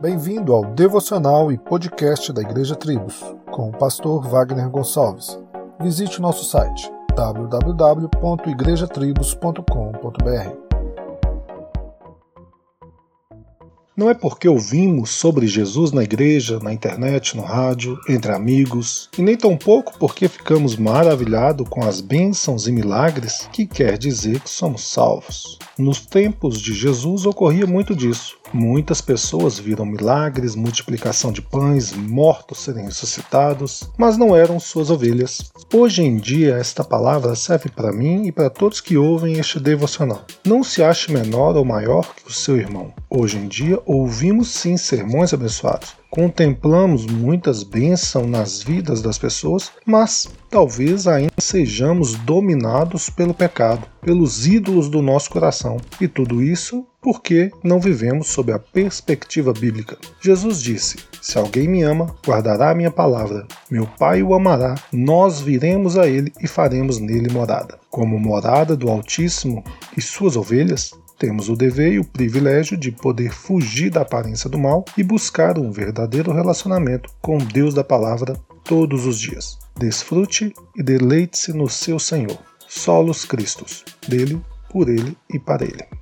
Bem-vindo ao devocional e podcast da Igreja Tribos, com o pastor Wagner Gonçalves. Visite o nosso site www.igrejatribos.com.br. Não é porque ouvimos sobre Jesus na igreja, na internet, no rádio, entre amigos, e nem tampouco porque ficamos maravilhados com as bênçãos e milagres que quer dizer que somos salvos. Nos tempos de Jesus ocorria muito disso. Muitas pessoas viram milagres, multiplicação de pães, mortos serem ressuscitados, mas não eram suas ovelhas. Hoje em dia, esta palavra serve para mim e para todos que ouvem este devocional. Não se ache menor ou maior que o seu irmão. Hoje em dia, ouvimos sim sermões abençoados, contemplamos muitas bênçãos nas vidas das pessoas, mas talvez ainda sejamos dominados pelo pecado, pelos ídolos do nosso coração. E tudo isso porque não vivemos sob a perspectiva bíblica. Jesus disse: Se alguém me ama, guardará a minha palavra. Meu Pai o amará, nós viremos a ele e faremos nele morada. Como morada do Altíssimo e suas ovelhas, temos o dever e o privilégio de poder fugir da aparência do mal e buscar um verdadeiro relacionamento com Deus da palavra todos os dias. Desfrute e deleite-se no seu Senhor. Solos Cristos, dele, por ele e para ele.